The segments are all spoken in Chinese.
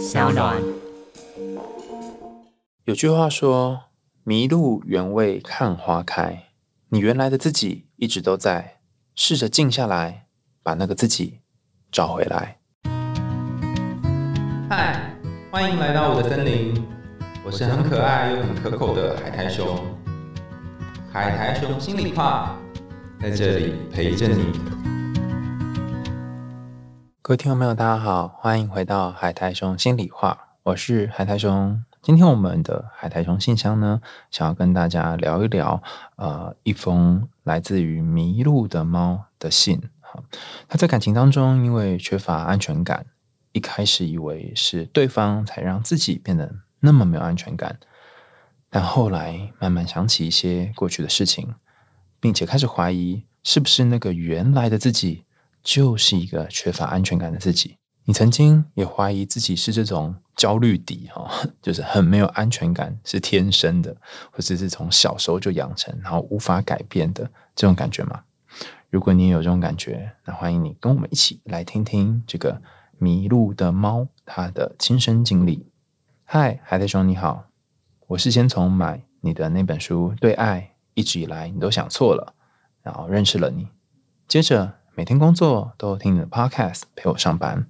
小暖。有句话说：“迷路原为看花开。”你原来的自己一直都在，试着静下来，把那个自己找回来。嗨，欢迎来到我的森林，我是很可爱又很可口的海苔熊。海苔熊心里话，在这里陪着你。各位听众朋友，大家好，欢迎回到海苔熊心里话，我是海苔熊。今天我们的海苔熊信箱呢，想要跟大家聊一聊，呃，一封来自于迷路的猫的信。哈，他在感情当中因为缺乏安全感，一开始以为是对方才让自己变得那么没有安全感，但后来慢慢想起一些过去的事情，并且开始怀疑，是不是那个原来的自己就是一个缺乏安全感的自己。你曾经也怀疑自己是这种焦虑底哈，就是很没有安全感，是天生的，或者是从小时候就养成，然后无法改变的这种感觉吗？如果你也有这种感觉，那欢迎你跟我们一起来听听这个迷路的猫它的亲身经历。嗨，海苔熊你好，我是先从买你的那本书《对爱一直以来你都想错了》，然后认识了你，接着每天工作都听你的 Podcast 陪我上班。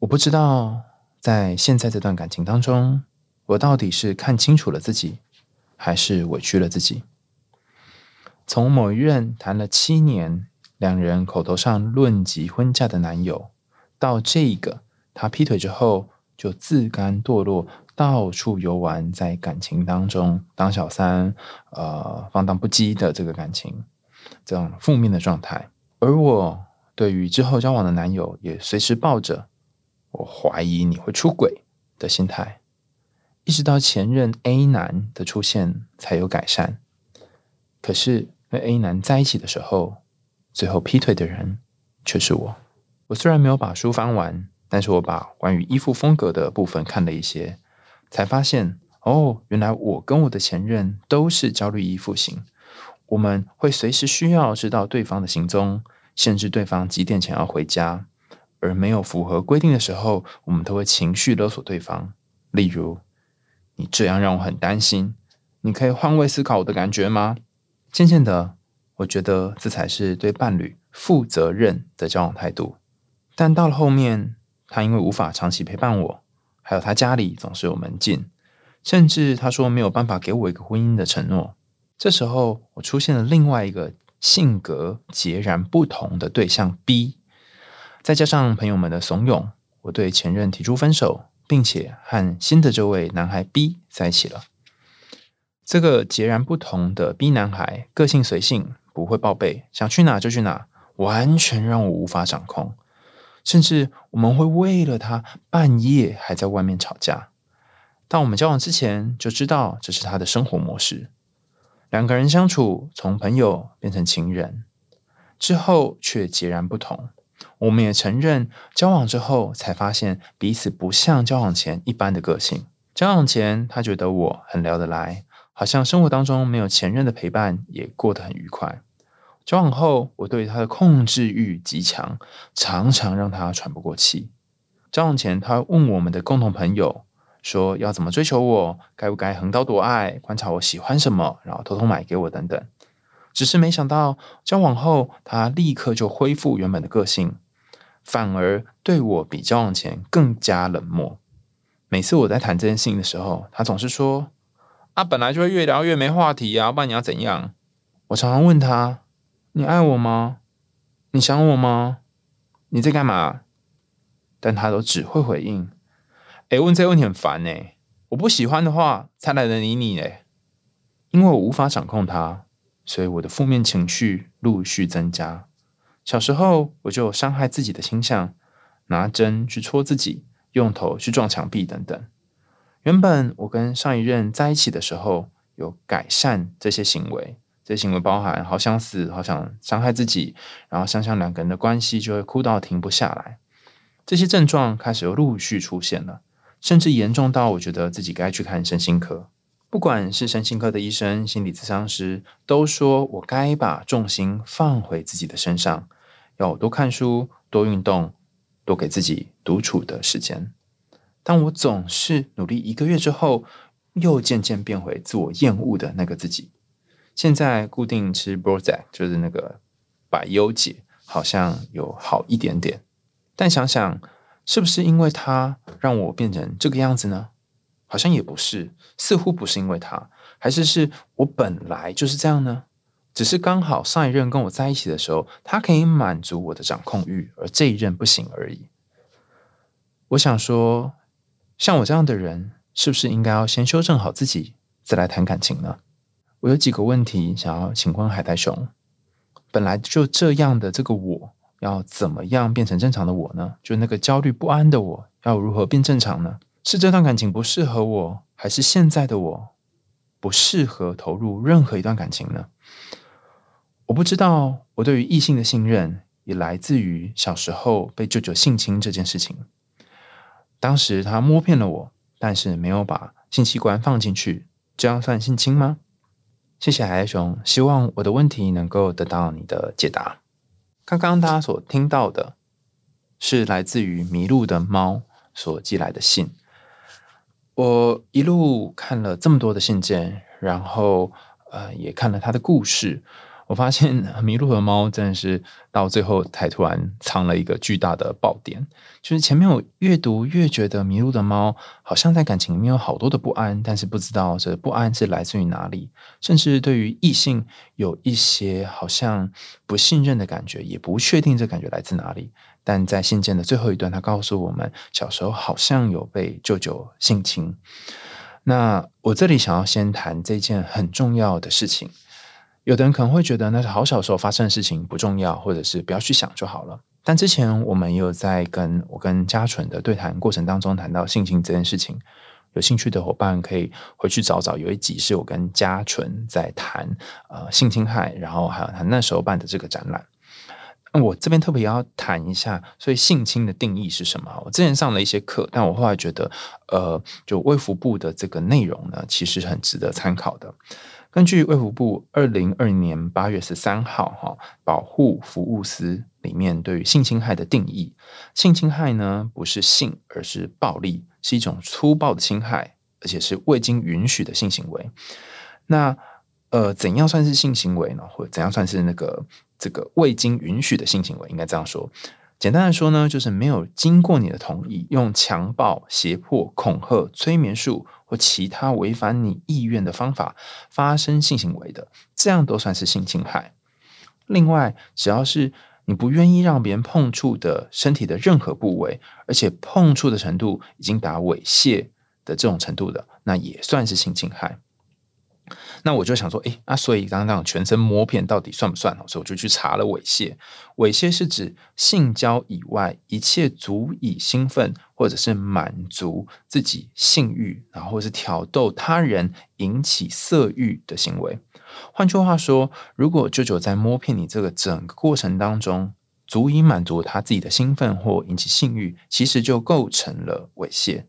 我不知道，在现在这段感情当中，我到底是看清楚了自己，还是委屈了自己？从某一任谈了七年，两人口头上论及婚嫁的男友，到这个他劈腿之后就自甘堕落，到处游玩，在感情当中当小三，呃，放荡不羁的这个感情，这样负面的状态。而我对于之后交往的男友，也随时抱着。我怀疑你会出轨的心态，一直到前任 A 男的出现才有改善。可是跟 A 男在一起的时候，最后劈腿的人却是我。我虽然没有把书翻完，但是我把关于衣服风格的部分看了一些，才发现哦，原来我跟我的前任都是焦虑依附型。我们会随时需要知道对方的行踪，限制对方几点前要回家。而没有符合规定的时候，我们都会情绪勒索对方。例如，你这样让我很担心，你可以换位思考我的感觉吗？渐渐的，我觉得这才是对伴侣负责任的交往态度。但到了后面，他因为无法长期陪伴我，还有他家里总是有门禁，甚至他说没有办法给我一个婚姻的承诺。这时候，我出现了另外一个性格截然不同的对象 B。再加上朋友们的怂恿，我对前任提出分手，并且和新的这位男孩 B 在一起了。这个截然不同的 B 男孩，个性随性，不会报备，想去哪就去哪，完全让我无法掌控。甚至我们会为了他半夜还在外面吵架。当我们交往之前就知道这是他的生活模式。两个人相处从朋友变成情人之后，却截然不同。我们也承认，交往之后才发现彼此不像交往前一般的个性。交往前，他觉得我很聊得来，好像生活当中没有前任的陪伴也过得很愉快。交往后，我对他的控制欲极强，常常让他喘不过气。交往前，他问我们的共同朋友说要怎么追求我，该不该横刀夺爱，观察我喜欢什么，然后偷偷买给我等等。只是没想到，交往后他立刻就恢复原本的个性，反而对我比交往前更加冷漠。每次我在谈这件事情的时候，他总是说：“啊，本来就会越聊越没话题啊，不然你要怎样？”我常常问他：“你爱我吗？你想我吗？你在干嘛？”但他都只会回应：“哎，问这个问题很烦呢。我不喜欢的话，才懒得理你嘞，因为我无法掌控它。”所以我的负面情绪陆续增加。小时候我就有伤害自己的倾向，拿针去戳自己，用头去撞墙壁等等。原本我跟上一任在一起的时候，有改善这些行为，这些行为包含好想死、好想伤害自己，然后想想两个人的关系就会哭到停不下来。这些症状开始又陆续出现了，甚至严重到我觉得自己该去看身心科。不管是身心科的医生、心理咨商师，都说我该把重心放回自己的身上，要多看书、多运动、多给自己独处的时间。但我总是努力一个月之后，又渐渐变回自我厌恶的那个自己。现在固定吃 b r o z a c 就是那个百忧解，好像有好一点点。但想想，是不是因为他让我变成这个样子呢？好像也不是，似乎不是因为他，还是是我本来就是这样呢？只是刚好上一任跟我在一起的时候，他可以满足我的掌控欲，而这一任不行而已。我想说，像我这样的人，是不是应该要先修正好自己，再来谈感情呢？我有几个问题想要请问海苔熊：本来就这样的这个我，要怎么样变成正常的我呢？就那个焦虑不安的我，要如何变正常呢？是这段感情不适合我，还是现在的我不适合投入任何一段感情呢？我不知道，我对于异性的信任也来自于小时候被舅舅性侵这件事情。当时他摸骗了我，但是没有把性器官放进去，这样算性侵吗？谢谢海熊，希望我的问题能够得到你的解答。刚刚大家所听到的是来自于迷路的猫所寄来的信。我一路看了这么多的信件，然后呃，也看了他的故事。我发现 迷路的猫真的是到最后才突然藏了一个巨大的爆点，就是前面我越读越觉得迷路的猫好像在感情里面有好多的不安，但是不知道这不安是来自于哪里，甚至对于异性有一些好像不信任的感觉，也不确定这感觉来自哪里。但在信件的最后一段，他告诉我们小时候好像有被舅舅性侵。那我这里想要先谈这件很重要的事情。有的人可能会觉得那是好小时候发生的事情不重要，或者是不要去想就好了。但之前我们也有在跟我跟嘉纯的对谈过程当中谈到性侵这件事情，有兴趣的伙伴可以回去找找，有一集是我跟嘉纯在谈呃性侵害，然后还有他那时候办的这个展览。我这边特别要谈一下，所以性侵的定义是什么？我之前上了一些课，但我后来觉得，呃，就卫福部的这个内容呢，其实很值得参考的。根据卫福部二零二零年八月十三号哈保护服务司里面对于性侵害的定义，性侵害呢不是性，而是暴力，是一种粗暴的侵害，而且是未经允许的性行为。那呃，怎样算是性行为呢？或者怎样算是那个这个未经允许的性行为？应该这样说。简单的说呢，就是没有经过你的同意，用强暴、胁迫、恐吓、催眠术或其他违反你意愿的方法发生性行为的，这样都算是性侵害。另外，只要是你不愿意让别人碰触的身体的任何部位，而且碰触的程度已经达猥亵的这种程度的，那也算是性侵害。那我就想说，哎，那所以刚刚全身摸片到底算不算？所以我就去查了猥亵。猥亵是指性交以外一切足以兴奋或者是满足自己性欲，然后是挑逗他人引起色欲的行为。换句话说，如果舅舅在摸片你这个整个过程当中，足以满足他自己的兴奋或引起性欲，其实就构成了猥亵。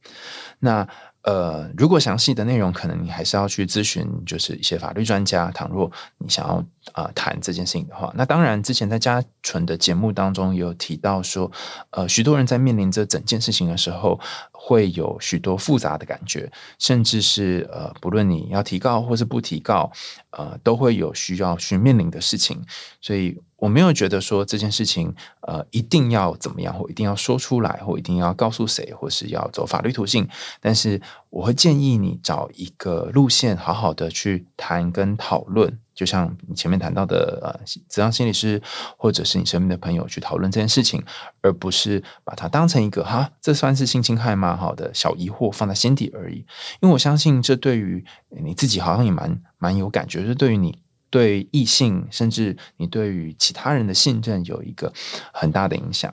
那呃，如果详细的内容，可能你还是要去咨询，就是一些法律专家。倘若你想要啊谈这件事情的话，那当然之前在嘉纯的节目当中有提到说，呃，许多人在面临这整件事情的时候，会有许多复杂的感觉，甚至是呃，不论你要提告或是不提告，呃，都会有需要去面临的事情，所以。我没有觉得说这件事情，呃，一定要怎么样，或一定要说出来，或一定要告诉谁，或是要走法律途径。但是我会建议你找一个路线，好好的去谈跟讨论。就像你前面谈到的，呃，职场心理师或者是你身边的朋友去讨论这件事情，而不是把它当成一个哈，这算是性侵害吗？好的小疑惑放在心底而已。因为我相信，这对于你自己好像也蛮蛮有感觉，是对于你。对异性，甚至你对于其他人的信任有一个很大的影响。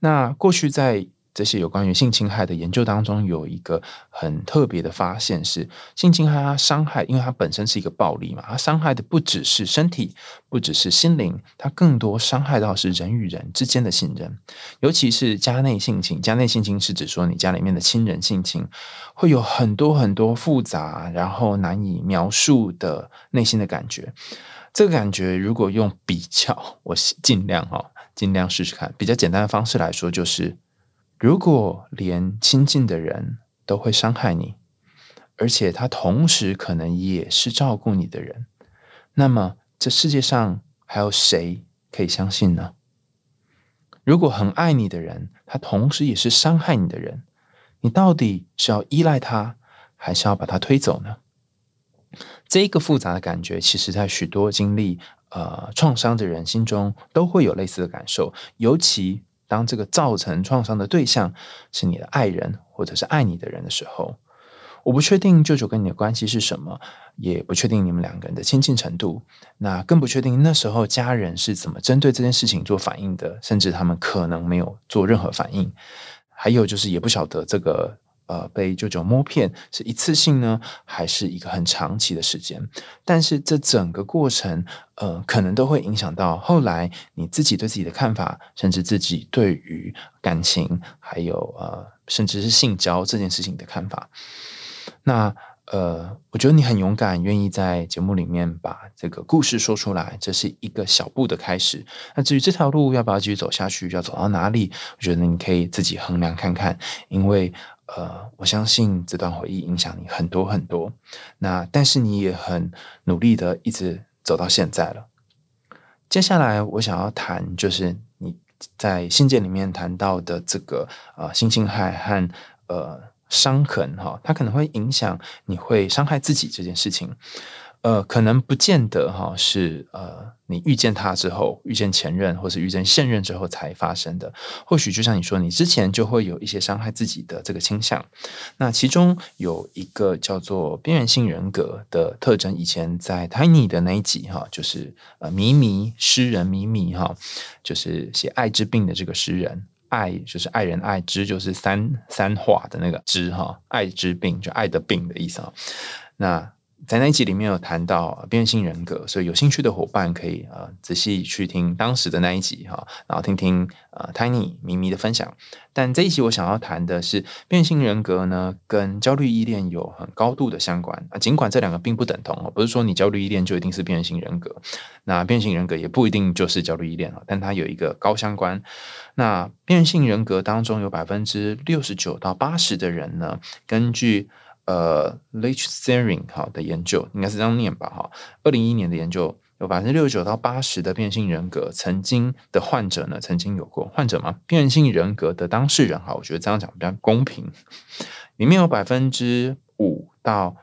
那过去在。这些有关于性侵害的研究当中，有一个很特别的发现是，性侵害它伤害，因为它本身是一个暴力嘛，它伤害的不只是身体，不只是心灵，它更多伤害到是人与人之间的信任，尤其是家内性侵。家内性侵是指说你家里面的亲人性侵，会有很多很多复杂，然后难以描述的内心的感觉。这个感觉如果用比较，我尽量哈，尽量试试看，比较简单的方式来说就是。如果连亲近的人都会伤害你，而且他同时可能也是照顾你的人，那么这世界上还有谁可以相信呢？如果很爱你的人，他同时也是伤害你的人，你到底是要依赖他，还是要把他推走呢？这一个复杂的感觉，其实在许多经历呃创伤的人心中都会有类似的感受，尤其当这个造成创伤的对象是你的爱人或者是爱你的人的时候。我不确定舅舅跟你的关系是什么，也不确定你们两个人的亲近程度，那更不确定那时候家人是怎么针对这件事情做反应的，甚至他们可能没有做任何反应。还有就是，也不晓得这个呃被舅舅摸骗是一次性呢，还是一个很长期的时间。但是这整个过程，呃，可能都会影响到后来你自己对自己的看法，甚至自己对于感情，还有呃，甚至是性交这件事情的看法。那呃，我觉得你很勇敢，愿意在节目里面把这个故事说出来，这是一个小步的开始。那至于这条路要不要继续走下去，要走到哪里，我觉得你可以自己衡量看看。因为呃，我相信这段回忆影响你很多很多。那但是你也很努力的一直走到现在了。接下来我想要谈，就是你在信件里面谈到的这个呃，性侵害和呃。伤痕哈，它可能会影响你会伤害自己这件事情，呃，可能不见得哈是呃你遇见他之后，遇见前任或是遇见现任之后才发生的。或许就像你说，你之前就会有一些伤害自己的这个倾向。那其中有一个叫做边缘性人格的特征，以前在 Tiny 的那一集哈，就是呃迷迷诗人迷迷哈，就是写艾滋病的这个诗人。爱就是爱人爱之，就是三三化的那个之哈，爱之病就爱的病的意思啊。那在那一集里面有谈到变性人格，所以有兴趣的伙伴可以呃仔细去听当时的那一集哈，然后听听呃 Tiny 咪咪的分享。但这一集我想要谈的是变性人格呢，跟焦虑依恋有很高度的相关啊。尽管这两个并不等同哦，不是说你焦虑依恋就一定是变性人格，那变性人格也不一定就是焦虑依恋啊，但它有一个高相关。那变性人格当中有百分之六十九到八十的人呢，根据呃 l e c h s e r i n g 好的研究，应该是这样念吧哈。二零一一年的研究，有百分之六十九到八十的变性人格曾经的患者呢，曾经有过患者吗？变性人格的当事人哈，我觉得这样讲比较公平。里面有百分之五到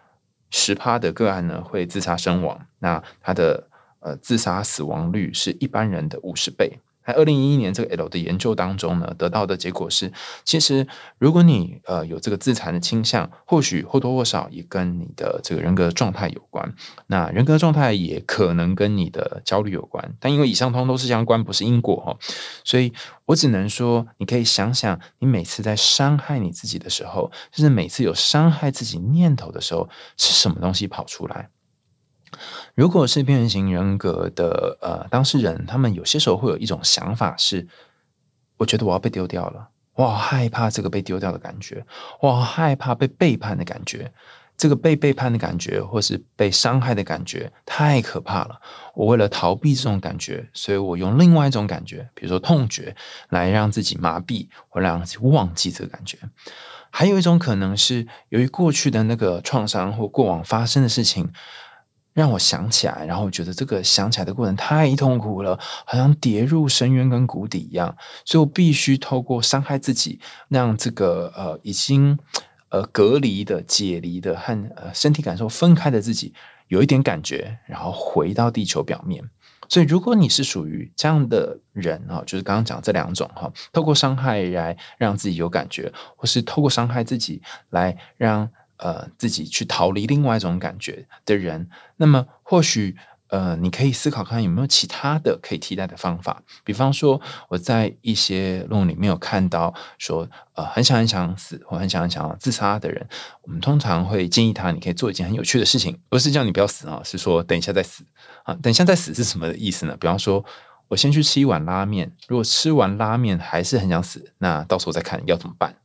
十趴的个案呢，会自杀身亡。那他的呃自杀死亡率是一般人的五十倍。在二零一一年这个 L 的研究当中呢，得到的结果是，其实如果你呃有这个自残的倾向，或许或多或少也跟你的这个人格状态有关。那人格状态也可能跟你的焦虑有关，但因为以上通都是相关，不是因果哈，所以我只能说，你可以想想，你每次在伤害你自己的时候，就是每次有伤害自己念头的时候，是什么东西跑出来？如果是边缘型人格的呃当事人，他们有些时候会有一种想法是：我觉得我要被丢掉了，我好害怕这个被丢掉的感觉，我好害怕被背叛的感觉，这个被背叛的感觉或是被伤害的感觉太可怕了。我为了逃避这种感觉，所以我用另外一种感觉，比如说痛觉，来让自己麻痹或让自己忘记这个感觉。还有一种可能是由于过去的那个创伤或过往发生的事情。让我想起来，然后我觉得这个想起来的过程太痛苦了，好像跌入深渊跟谷底一样，所以我必须透过伤害自己，让这个呃已经呃隔离的、解离的和呃身体感受分开的自己有一点感觉，然后回到地球表面。所以，如果你是属于这样的人哈，就是刚刚讲这两种哈，透过伤害来让自己有感觉，或是透过伤害自己来让。呃，自己去逃离另外一种感觉的人，那么或许呃，你可以思考看有没有其他的可以替代的方法。比方说，我在一些论文里面有看到说，呃，很想很想死或很想很想要自杀的人，我们通常会建议他，你可以做一件很有趣的事情，不是叫你不要死啊，是说等一下再死啊。等一下再死是什么意思呢？比方说，我先去吃一碗拉面，如果吃完拉面还是很想死，那到时候再看要怎么办。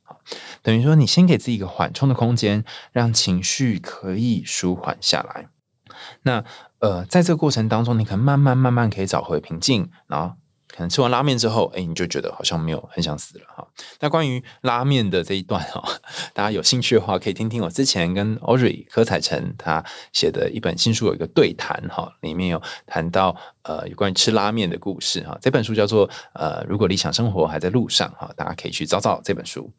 等于说，你先给自己一个缓冲的空间，让情绪可以舒缓下来。那呃，在这个过程当中，你可能慢慢慢慢可以找回平静，然后可能吃完拉面之后，哎，你就觉得好像没有很想死了哈。那关于拉面的这一段哈，大家有兴趣的话，可以听听我之前跟 Audrey 柯彩晨他写的一本新书有一个对谈哈，里面有谈到呃有关于吃拉面的故事哈。这本书叫做呃如果理想生活还在路上哈，大家可以去找找这本书。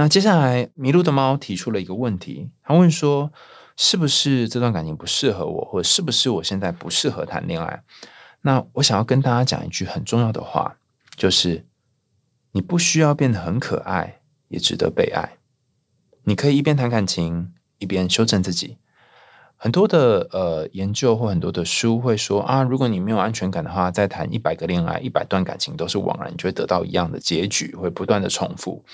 那接下来迷路的猫提出了一个问题，他问说是不是这段感情不适合我，或者是不是我现在不适合谈恋爱？那我想要跟大家讲一句很重要的话，就是你不需要变得很可爱，也值得被爱。你可以一边谈感情，一边修正自己。很多的呃研究或很多的书会说啊，如果你没有安全感的话，再谈一百个恋爱、一百段感情都是枉然，就会得到一样的结局，会不断的重复。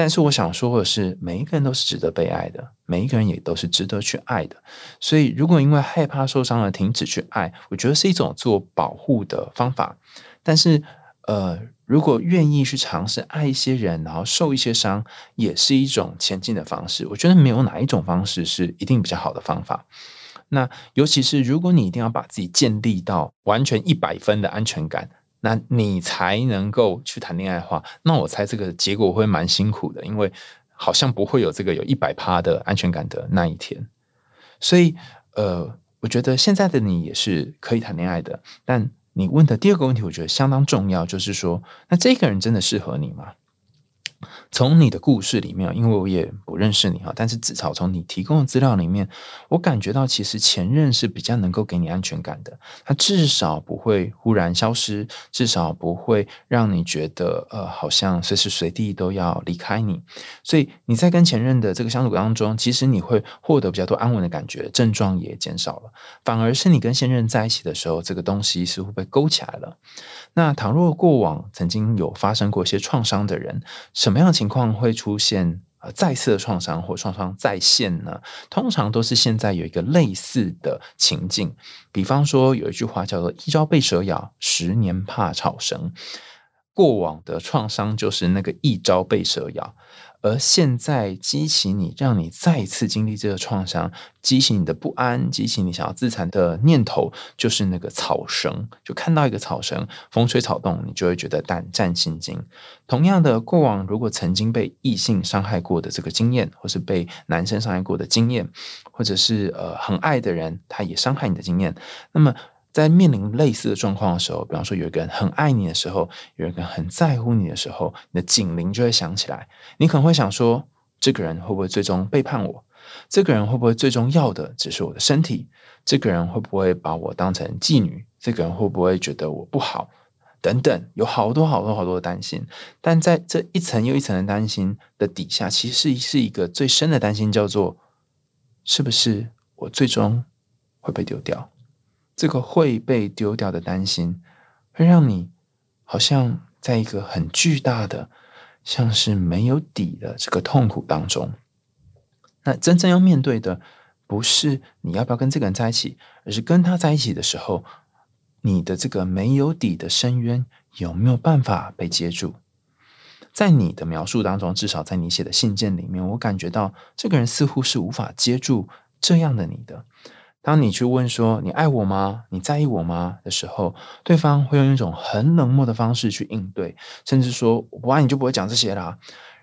但是我想说的是，每一个人都是值得被爱的，每一个人也都是值得去爱的。所以，如果因为害怕受伤而停止去爱，我觉得是一种自我保护的方法。但是，呃，如果愿意去尝试爱一些人，然后受一些伤，也是一种前进的方式。我觉得没有哪一种方式是一定比较好的方法。那尤其是如果你一定要把自己建立到完全一百分的安全感。那你才能够去谈恋爱的话，那我猜这个结果会蛮辛苦的，因为好像不会有这个有一百趴的安全感的那一天。所以，呃，我觉得现在的你也是可以谈恋爱的。但你问的第二个问题，我觉得相当重要，就是说，那这个人真的适合你吗？从你的故事里面，因为我也不认识你哈，但是至少从你提供的资料里面，我感觉到其实前任是比较能够给你安全感的。他至少不会忽然消失，至少不会让你觉得呃，好像随时随地都要离开你。所以你在跟前任的这个相处当中，其实你会获得比较多安稳的感觉，症状也减少了。反而是你跟现任在一起的时候，这个东西似乎被勾起来了。那倘若过往曾经有发生过一些创伤的人，什么样的情况会出现呃再次的创伤或创伤再现呢？通常都是现在有一个类似的情境，比方说有一句话叫做“一朝被蛇咬，十年怕草绳”。过往的创伤就是那个一朝被蛇咬。而现在激起你，让你再一次经历这个创伤，激起你的不安，激起你想要自残的念头，就是那个草绳。就看到一个草绳，风吹草动，你就会觉得胆战心惊。同样的，过往如果曾经被异性伤害过的这个经验，或是被男生伤害过的经验，或者是呃很爱的人他也伤害你的经验，那么。在面临类似的状况的时候，比方说有一个人很爱你的时候，有一个人很在乎你的时候，你的警铃就会响起来。你可能会想说：这个人会不会最终背叛我？这个人会不会最终要的只是我的身体？这个人会不会把我当成妓女？这个人会不会觉得我不好？等等，有好多好多好多的担心。但在这一层又一层的担心的底下，其实是一个最深的担心，叫做：是不是我最终会被丢掉？这个会被丢掉的担心，会让你好像在一个很巨大的、像是没有底的这个痛苦当中。那真正要面对的，不是你要不要跟这个人在一起，而是跟他在一起的时候，你的这个没有底的深渊有没有办法被接住？在你的描述当中，至少在你写的信件里面，我感觉到这个人似乎是无法接住这样的你的。当你去问说“你爱我吗？你在意我吗？”的时候，对方会用一种很冷漠的方式去应对，甚至说“我不爱你就不会讲这些啦。”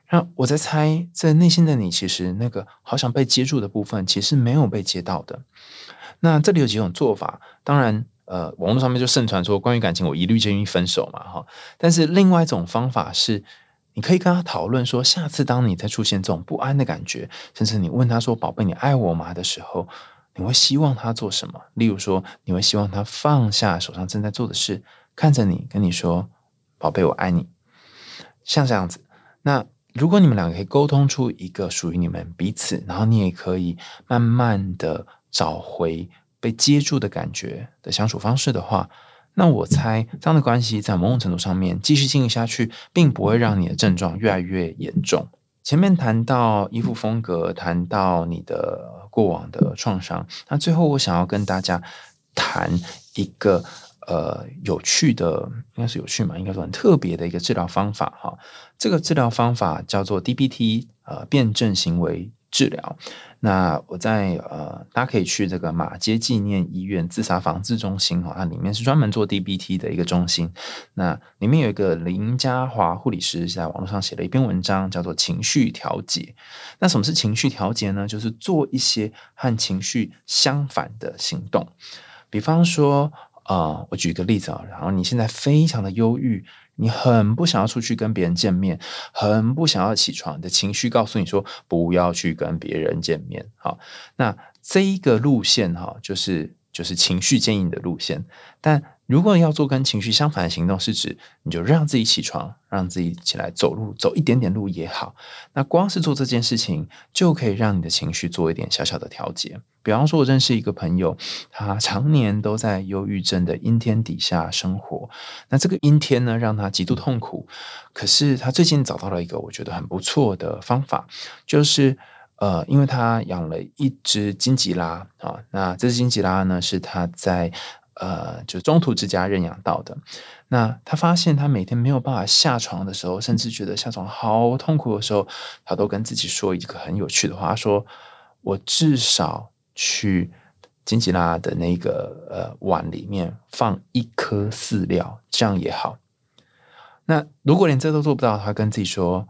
那我在猜，在内心的你，其实那个好想被接住的部分，其实没有被接到的。那这里有几种做法，当然，呃，网络上面就盛传说，关于感情，我一律建议分手嘛，哈。但是另外一种方法是，你可以跟他讨论说，下次当你再出现这种不安的感觉，甚至你问他说“宝贝，你爱我吗？”的时候。你会希望他做什么？例如说，你会希望他放下手上正在做的事，看着你，跟你说：“宝贝，我爱你。”像这样子。那如果你们两个可以沟通出一个属于你们彼此，然后你也可以慢慢的找回被接住的感觉的相处方式的话，那我猜这样的关系在某种程度上面继续经营下去，并不会让你的症状越来越严重。前面谈到衣服风格，谈到你的过往的创伤，那最后我想要跟大家谈一个呃有趣的，应该是有趣嘛，应该说很特别的一个治疗方法哈。这个治疗方法叫做 DBT，呃，辩证行为治疗。那我在呃，大家可以去这个马街纪念医院自杀防治中心哈，它里面是专门做 DBT 的一个中心。那里面有一个林家华护理师在网络上写了一篇文章，叫做《情绪调节》。那什么是情绪调节呢？就是做一些和情绪相反的行动，比方说，呃，我举个例子啊，然后你现在非常的忧郁。你很不想要出去跟别人见面，很不想要起床，你的情绪告诉你说不要去跟别人见面。好，那这一个路线哈，就是就是情绪建议的路线，但。如果要做跟情绪相反的行动，是指你就让自己起床，让自己起来走路，走一点点路也好。那光是做这件事情，就可以让你的情绪做一点小小的调节。比方说，我认识一个朋友，他常年都在忧郁症的阴天底下生活。那这个阴天呢，让他极度痛苦。可是他最近找到了一个我觉得很不错的方法，就是呃，因为他养了一只金吉拉啊，那这只金吉拉呢，是他在。呃，就中途之家认养到的。那他发现他每天没有办法下床的时候，甚至觉得下床好痛苦的时候，他都跟自己说一个很有趣的话：他说我至少去金吉拉的那个呃碗里面放一颗饲料，这样也好。那如果连这都做不到，他跟自己说，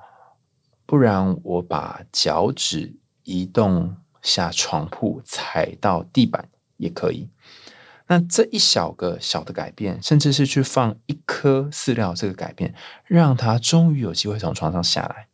不然我把脚趾移动下床铺，踩到地板也可以。那这一小个小的改变，甚至是去放一颗饲料，这个改变让他终于有机会从床上下来。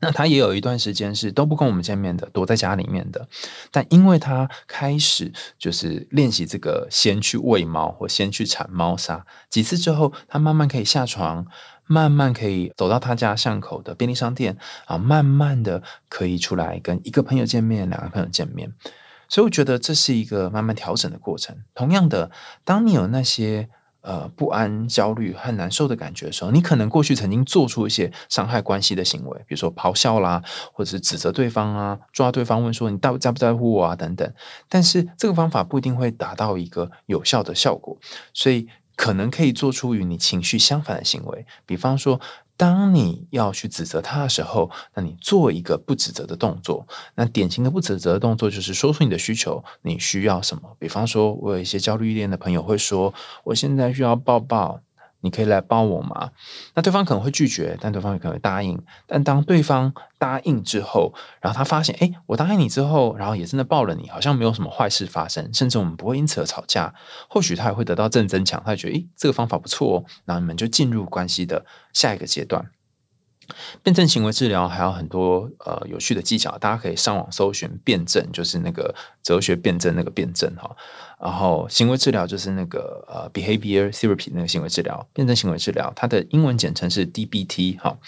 那他也有一段时间是都不跟我们见面的，躲在家里面的。但因为他开始就是练习这个，先去喂猫或先去铲猫砂几次之后，他慢慢可以下床，慢慢可以走到他家巷口的便利商店啊，慢慢的可以出来跟一个朋友见面，两个朋友见面。所以我觉得这是一个慢慢调整的过程。同样的，当你有那些呃不安、焦虑和难受的感觉的时候，你可能过去曾经做出一些伤害关系的行为，比如说咆哮啦，或者是指责对方啊，抓对方问说你到在不在乎我啊等等。但是这个方法不一定会达到一个有效的效果，所以可能可以做出与你情绪相反的行为，比方说。当你要去指责他的时候，那你做一个不指责的动作。那典型的不指责的动作就是说出你的需求，你需要什么？比方说，我有一些焦虑恋的朋友会说：“我现在需要抱抱。”你可以来帮我吗？那对方可能会拒绝，但对方也可能会答应。但当对方答应之后，然后他发现，哎，我答应你之后，然后也真的抱了你，好像没有什么坏事发生，甚至我们不会因此而吵架。或许他也会得到正增强，他觉得，哎，这个方法不错哦。那你们就进入关系的下一个阶段。辩证行为治疗还有很多呃有趣的技巧，大家可以上网搜寻辩证，就是那个哲学辩证那个辩证哈。然后行为治疗就是那个呃 behavior therapy 那个行为治疗，辩证行为治疗，它的英文简称是 DBT 哈。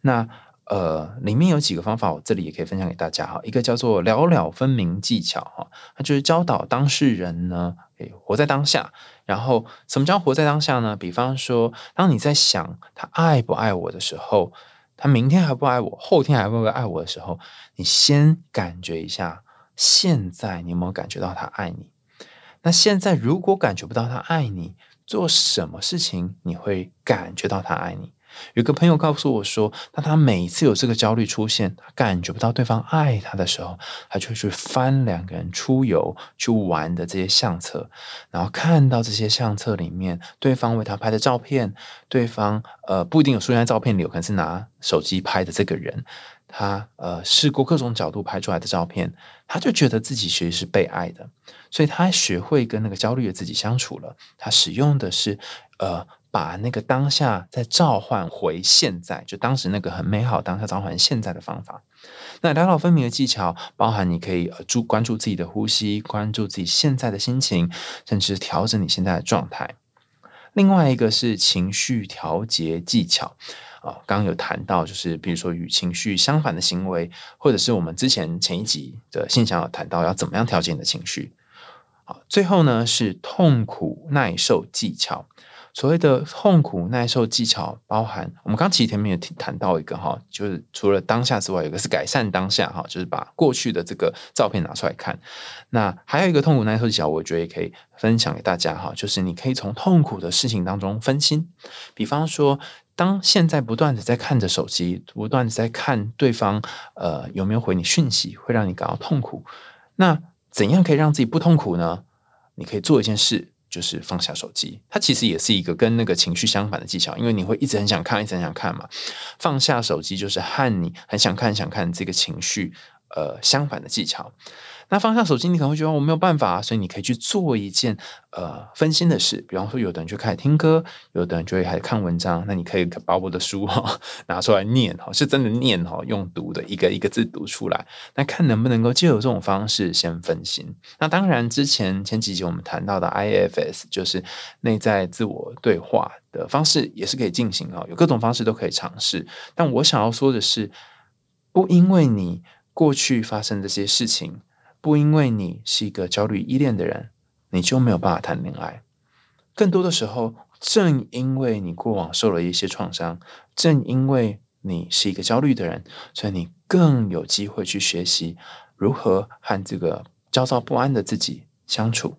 那呃里面有几个方法，我这里也可以分享给大家哈。一个叫做了了分明技巧哈，它就是教导当事人呢，诶活在当下。然后什么叫活在当下呢？比方说，当你在想他爱不爱我的时候。他明天还不爱我，后天还会不会爱我的时候，你先感觉一下，现在你有没有感觉到他爱你？那现在如果感觉不到他爱你，做什么事情你会感觉到他爱你？有个朋友告诉我说，当他每次有这个焦虑出现，他感觉不到对方爱他的时候，他就会去翻两个人出游去玩的这些相册，然后看到这些相册里面对方为他拍的照片，对方呃不一定有出现在照片里，有可能是拿手机拍的这个人，他呃试过各种角度拍出来的照片，他就觉得自己其实是被爱的，所以他学会跟那个焦虑的自己相处了。他使用的是呃。把那个当下再召唤回现在，就当时那个很美好当下召唤现在的方法。那两老分明的技巧，包含你可以注关注自己的呼吸，关注自己现在的心情，甚至调整你现在的状态。另外一个是情绪调节技巧啊，刚刚有谈到，就是比如说与情绪相反的行为，或者是我们之前前一集的信箱有谈到要怎么样调节你的情绪。好，最后呢是痛苦耐受技巧。所谓的痛苦耐受技巧，包含我们刚其实前面也谈到一个哈，就是除了当下之外，有个是改善当下哈，就是把过去的这个照片拿出来看。那还有一个痛苦耐受技巧，我觉得也可以分享给大家哈，就是你可以从痛苦的事情当中分心，比方说。当现在不断的在看着手机，不断的在看对方，呃，有没有回你讯息，会让你感到痛苦。那怎样可以让自己不痛苦呢？你可以做一件事，就是放下手机。它其实也是一个跟那个情绪相反的技巧，因为你会一直很想看，一直很想看嘛。放下手机就是和你很想看、想看这个情绪，呃，相反的技巧。那放下手机，你可能会觉得我没有办法，所以你可以去做一件呃分心的事，比方说，有的人就开始听歌，有的人就会开始看文章。那你可以把我的书哈拿出来念哈，是真的念哈，用读的一个一个字读出来。那看能不能够借由这种方式先分心。那当然，之前前几集我们谈到的 IFS 就是内在自我对话的方式，也是可以进行啊，有各种方式都可以尝试。但我想要说的是，不因为你过去发生这些事情。不因为你是一个焦虑依恋的人，你就没有办法谈恋爱。更多的时候，正因为你过往受了一些创伤，正因为你是一个焦虑的人，所以你更有机会去学习如何和这个焦躁不安的自己相处。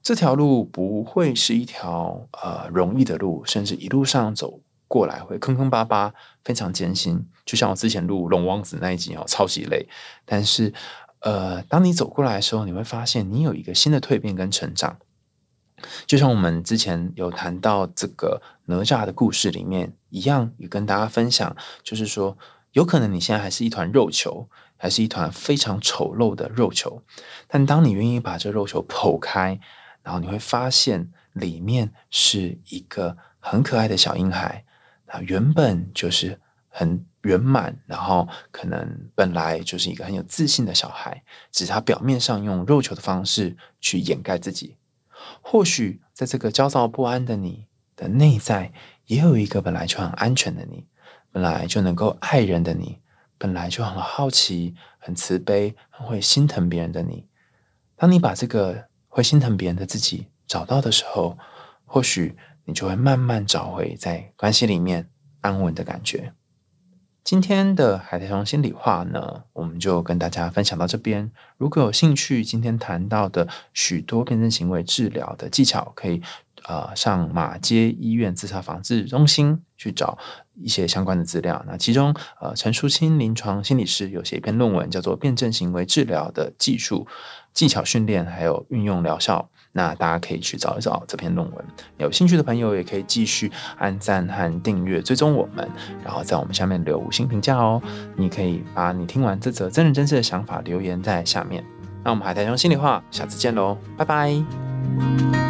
这条路不会是一条呃容易的路，甚至一路上走过来会坑坑巴巴，非常艰辛。就像我之前录龙王子那一集哦，超级累，但是。呃，当你走过来的时候，你会发现你有一个新的蜕变跟成长。就像我们之前有谈到这个哪吒的故事里面一样，也跟大家分享，就是说，有可能你现在还是一团肉球，还是一团非常丑陋的肉球，但当你愿意把这肉球剖开，然后你会发现里面是一个很可爱的小婴孩，那原本就是很。圆满，然后可能本来就是一个很有自信的小孩，只是他表面上用肉球的方式去掩盖自己。或许在这个焦躁不安的你的内在，也有一个本来就很安全的你，本来就能够爱人的你，本来就很好奇、很慈悲、很会心疼别人的你。当你把这个会心疼别人的自己找到的时候，或许你就会慢慢找回在关系里面安稳的感觉。今天的海苔熊心里话呢，我们就跟大家分享到这边。如果有兴趣，今天谈到的许多辩证行为治疗的技巧，可以呃上马街医院自杀防治中心去找一些相关的资料。那其中呃陈淑清临床心理师有写一篇论文，叫做《辩证行为治疗的技术技巧训练还有运用疗效》。那大家可以去找一找这篇论文，有兴趣的朋友也可以继续按赞和订阅追踪我们，然后在我们下面留五星评价哦。你可以把你听完这则真人真事的想法留言在下面。那我们海苔兄心里话，下次见喽，拜拜。